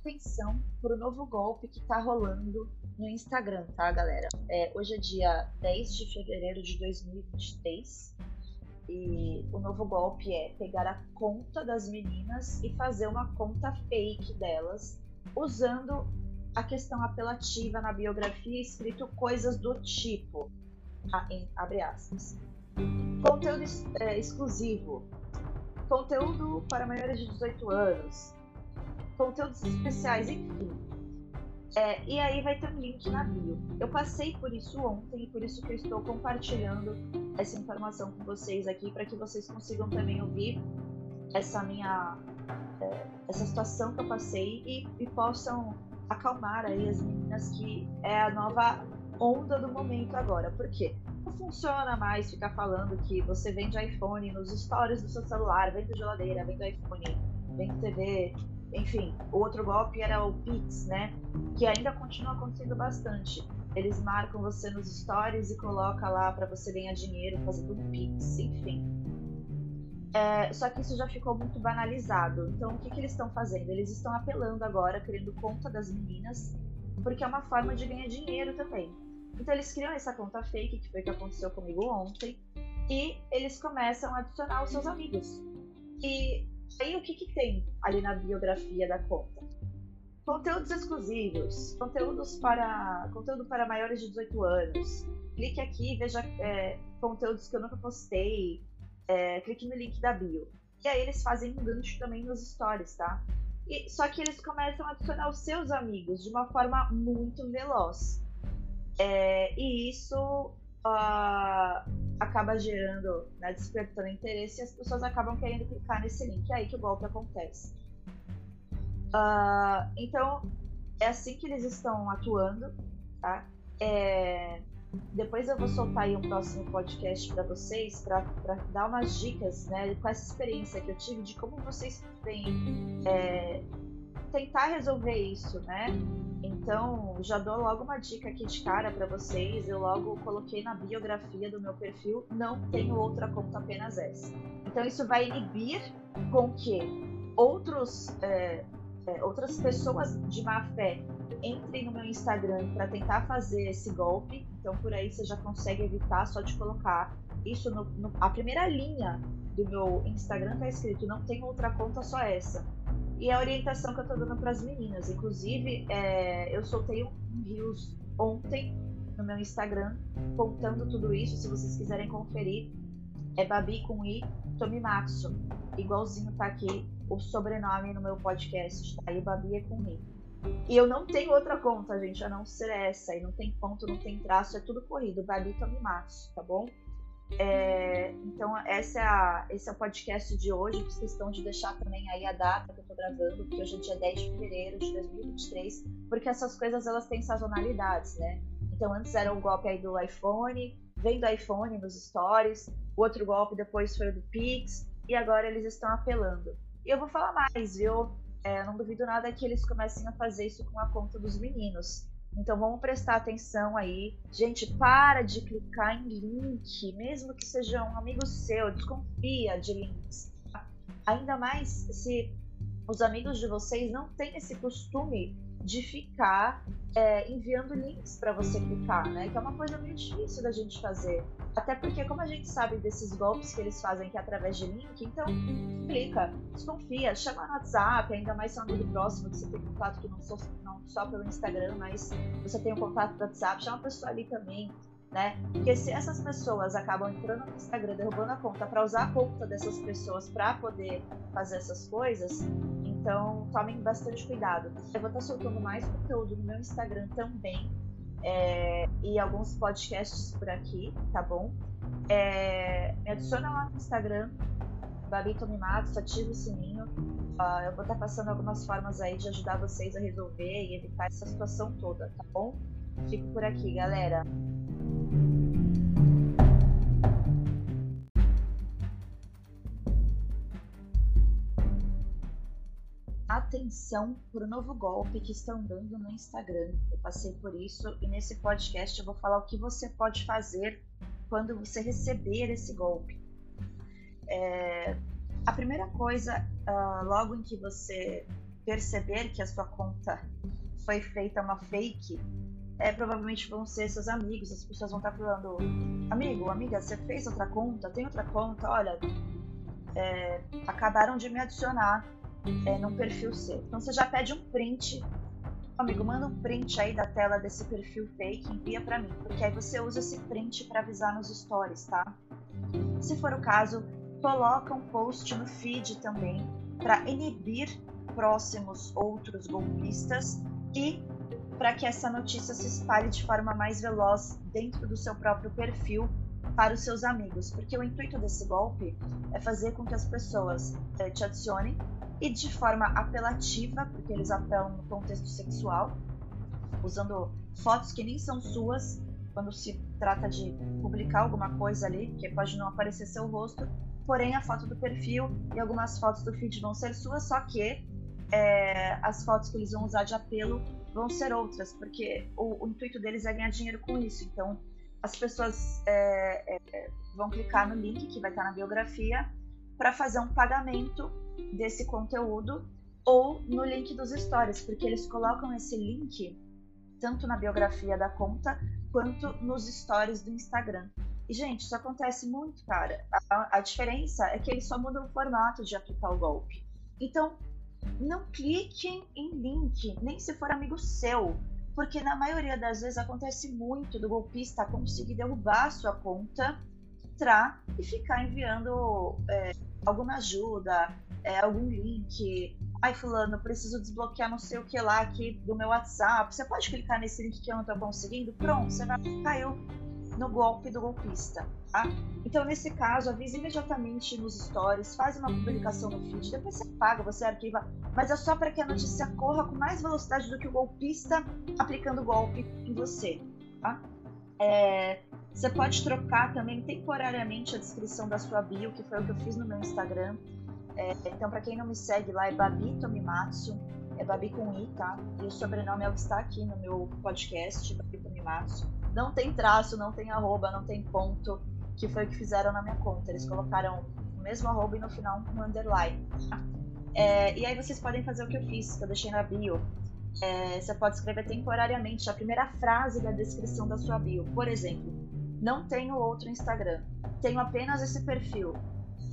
atenção para o novo golpe que está rolando no Instagram, tá, galera? É, hoje é dia 10 de fevereiro de 2023 e o novo golpe é pegar a conta das meninas e fazer uma conta fake delas, usando a questão apelativa na biografia escrito coisas do tipo, tá? em, abre aspas. Conteúdo é, exclusivo, conteúdo para maiores de 18 anos, conteúdos especiais, enfim. É, e aí vai ter um link na bio. Eu passei por isso ontem e por isso que eu estou compartilhando essa informação com vocês aqui para que vocês consigam também ouvir essa minha é, essa situação que eu passei e, e possam acalmar aí as meninas que é a nova onda do momento agora. Por quê? Não funciona mais ficar falando que você vende iPhone nos stories do seu celular, vende geladeira, vende iPhone, vende TV, enfim, o outro golpe era o Pix, né? Que ainda continua acontecendo bastante. Eles marcam você nos stories e coloca lá para você ganhar dinheiro fazendo um Pix, enfim. É, só que isso já ficou muito banalizado. Então, o que, que eles estão fazendo? Eles estão apelando agora, criando conta das meninas, porque é uma forma de ganhar dinheiro também. Então, eles criam essa conta fake, que foi o que aconteceu comigo ontem, e eles começam a adicionar os seus amigos. E Aí o que, que tem ali na biografia da conta? Conteúdos exclusivos, conteúdos para conteúdo para maiores de 18 anos. Clique aqui e veja é, conteúdos que eu nunca postei. É, clique no link da bio. E aí eles fazem um gancho também nos stories, tá? E, só que eles começam a adicionar os seus amigos de uma forma muito veloz. É, e isso uh, acaba gerando, né, despertando interesse e as pessoas acabam querendo clicar nesse link. É aí que o golpe acontece. Uh, então, é assim que eles estão atuando, tá? É, depois eu vou soltar aí um próximo podcast para vocês, para dar umas dicas, né, com essa experiência que eu tive de como vocês podem é, tentar resolver isso, né? Então, já dou logo uma dica aqui de cara para vocês. Eu logo coloquei na biografia do meu perfil, não tenho outra conta, apenas essa. Então, isso vai inibir com que outros, é, é, outras pessoas de má fé entrem no meu Instagram para tentar fazer esse golpe. Então, por aí você já consegue evitar só de colocar isso no, no a primeira linha do meu Instagram tá escrito não tem outra conta só essa e a orientação que eu tô dando para as meninas. Inclusive, é, eu soltei um Reels ontem no meu Instagram contando tudo isso. Se vocês quiserem conferir, é Babi com I Tomimatsu. Igualzinho tá aqui o sobrenome no meu podcast, tá? E Babi é com I. E eu não tenho outra conta, gente, a não ser essa. E não tem ponto, não tem traço, é tudo corrido. Babi Tomimatsu, tá bom? É, então, essa é a, esse é o podcast de hoje. Fiz questão de deixar também aí a data que eu tô gravando, que hoje é dia 10 de fevereiro de 2023, porque essas coisas elas têm sazonalidades, né? Então, antes era o golpe aí do iPhone, vem do iPhone nos stories, o outro golpe depois foi o do Pix, e agora eles estão apelando. E eu vou falar mais, viu? É, não duvido nada que eles comecem a fazer isso com a conta dos meninos. Então vamos prestar atenção aí. Gente, para de clicar em link, mesmo que seja um amigo seu, desconfia de links. Ainda mais se os amigos de vocês não têm esse costume de ficar é, enviando links para você clicar, né? Que é uma coisa meio difícil da gente fazer. Até porque, como a gente sabe desses golpes que eles fazem que é através de link, então clica, desconfia, chama no WhatsApp, ainda mais se é um amigo próximo que você tem contato que não, só, não só pelo Instagram, mas você tem o um contato do WhatsApp, chama a pessoa ali também, né? Porque se essas pessoas acabam entrando no Instagram, derrubando a conta para usar a conta dessas pessoas para poder fazer essas coisas, então tomem bastante cuidado. Eu vou estar soltando mais conteúdo no meu Instagram também é, e alguns podcasts por aqui, tá bom? É, me adiciona lá no Instagram, Babi Tomimatos, ativa o sininho. Uh, eu vou estar passando algumas formas aí de ajudar vocês a resolver e evitar essa situação toda, tá bom? Fico por aqui, galera. Atenção para o novo golpe que estão dando no Instagram. Eu passei por isso e nesse podcast eu vou falar o que você pode fazer quando você receber esse golpe. É, a primeira coisa, uh, logo em que você perceber que a sua conta foi feita uma fake, é, provavelmente vão ser seus amigos, as pessoas vão estar falando, amigo, amiga, você fez outra conta, tem outra conta, olha, é, acabaram de me adicionar é, num perfil seu. Então você já pede um print, amigo, manda um print aí da tela desse perfil fake, envia para mim, porque aí você usa esse print para avisar nos stories, tá? Se for o caso, coloca um post no feed também para inibir próximos outros golpistas e para que essa notícia se espalhe de forma mais veloz dentro do seu próprio perfil para os seus amigos, porque o intuito desse golpe é fazer com que as pessoas é, te adicionem e de forma apelativa, porque eles apelam no contexto sexual, usando fotos que nem são suas, quando se trata de publicar alguma coisa ali, porque pode não aparecer seu rosto, porém a foto do perfil e algumas fotos do feed vão ser suas, só que é, as fotos que eles vão usar de apelo vão ser outras, porque o, o intuito deles é ganhar dinheiro com isso. Então, as pessoas é, é, vão clicar no link que vai estar na biografia para fazer um pagamento desse conteúdo ou no link dos stories, porque eles colocam esse link tanto na biografia da conta quanto nos stories do Instagram. E, gente, isso acontece muito, cara. A, a diferença é que eles só mudam o formato de aplicar o golpe. Então, não cliquem em link, nem se for amigo seu, porque na maioria das vezes acontece muito do golpista conseguir derrubar a sua conta, entrar e ficar enviando é, alguma ajuda, é, algum link. Ai, fulano, preciso desbloquear não sei o que lá aqui do meu WhatsApp. Você pode clicar nesse link que eu não estou conseguindo? Pronto, você vai caiu no golpe do golpista. Tá? Então, nesse caso, avise imediatamente nos stories, faz uma publicação no feed, depois você paga, você arquiva, mas é só para que a notícia corra com mais velocidade do que o golpista aplicando golpe em você. Tá? É, você pode trocar também temporariamente a descrição da sua bio, que foi o que eu fiz no meu Instagram. É, então, para quem não me segue lá, é Babi Tomimatsu, é Babi com I, tá? E o sobrenome é o que está aqui no meu podcast, Babi Tomimatsu. Não tem traço, não tem arroba, não tem ponto, que foi o que fizeram na minha conta. Eles colocaram o mesmo arroba e no final um underline. É, e aí vocês podem fazer o que eu fiz, que eu deixei na bio. É, você pode escrever temporariamente a primeira frase da descrição da sua bio. Por exemplo, não tenho outro Instagram, tenho apenas esse perfil,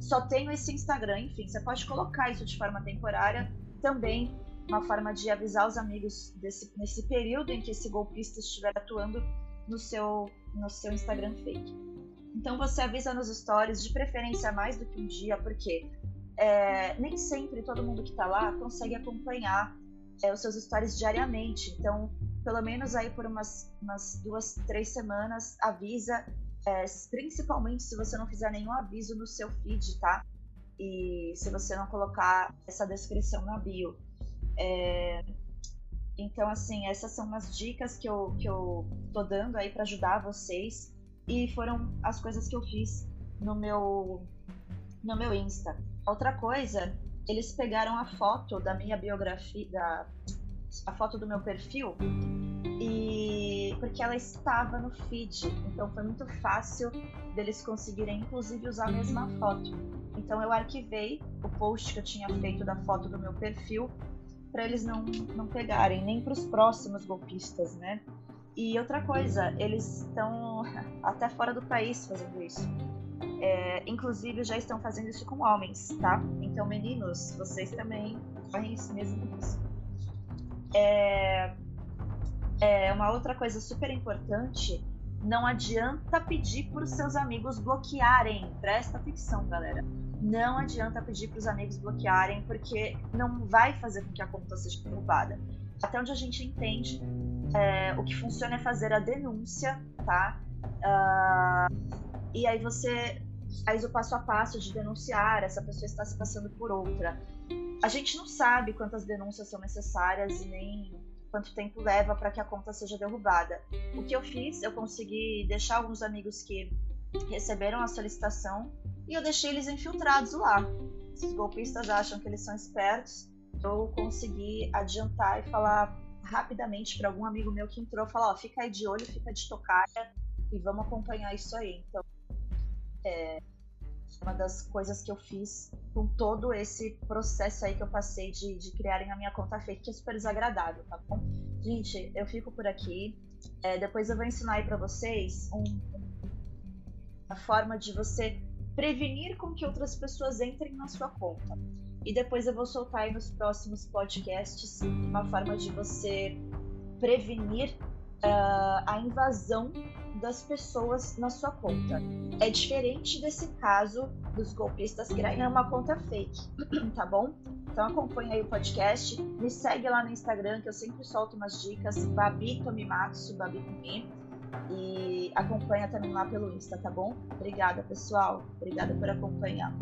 só tenho esse Instagram. Enfim, você pode colocar isso de forma temporária. Também uma forma de avisar os amigos desse, nesse período em que esse golpista estiver atuando no seu, no seu Instagram fake. Então você avisa nos stories, de preferência mais do que um dia, porque é, nem sempre todo mundo que está lá consegue acompanhar é, os seus stories diariamente. Então, pelo menos aí por umas, umas duas, três semanas, avisa, é, principalmente se você não fizer nenhum aviso no seu feed, tá? E se você não colocar essa descrição na bio. É, então, assim, essas são umas dicas que eu, que eu tô dando aí para ajudar vocês. E foram as coisas que eu fiz no meu, no meu Insta. Outra coisa, eles pegaram a foto da minha biografia, da, a foto do meu perfil, e porque ela estava no feed, então foi muito fácil deles conseguirem, inclusive, usar a mesma foto. Então eu arquivei o post que eu tinha feito da foto do meu perfil para eles não, não pegarem, nem para os próximos golpistas, né? E outra coisa, eles estão até fora do país fazendo isso. É, inclusive já estão fazendo isso com homens, tá? Então, meninos, vocês também correm esse mesmo risco. É, é, uma outra coisa super importante, não adianta pedir para os seus amigos bloquearem. Presta atenção, galera não adianta pedir para os amigos bloquearem, porque não vai fazer com que a conta seja derrubada. Até onde a gente entende, é, o que funciona é fazer a denúncia, tá? Uh, e aí você faz o passo a passo de denunciar, essa pessoa está se passando por outra. A gente não sabe quantas denúncias são necessárias e nem quanto tempo leva para que a conta seja derrubada. O que eu fiz, eu consegui deixar alguns amigos que receberam a solicitação e eu deixei eles infiltrados lá. Os golpistas acham que eles são espertos, eu consegui adiantar e falar rapidamente para algum amigo meu que entrou, falar, ó, fica aí de olho, fica de tocaia e vamos acompanhar isso aí. Então, é, Uma das coisas que eu fiz com todo esse processo aí que eu passei de, de criarem a minha conta fake, que é super desagradável, tá bom? Gente, eu fico por aqui. É, depois eu vou ensinar aí pra vocês um, uma forma de você prevenir com que outras pessoas entrem na sua conta. E depois eu vou soltar aí nos próximos podcasts uma forma de você prevenir uh, a invasão das pessoas na sua conta. É diferente desse caso dos golpistas criarem uma conta fake, tá bom? Então acompanha aí o podcast, me segue lá no Instagram que eu sempre solto umas dicas, Babi Tomimatsu, Babi e acompanha também lá pelo Insta, tá bom? Obrigada, pessoal. Obrigada por acompanhar.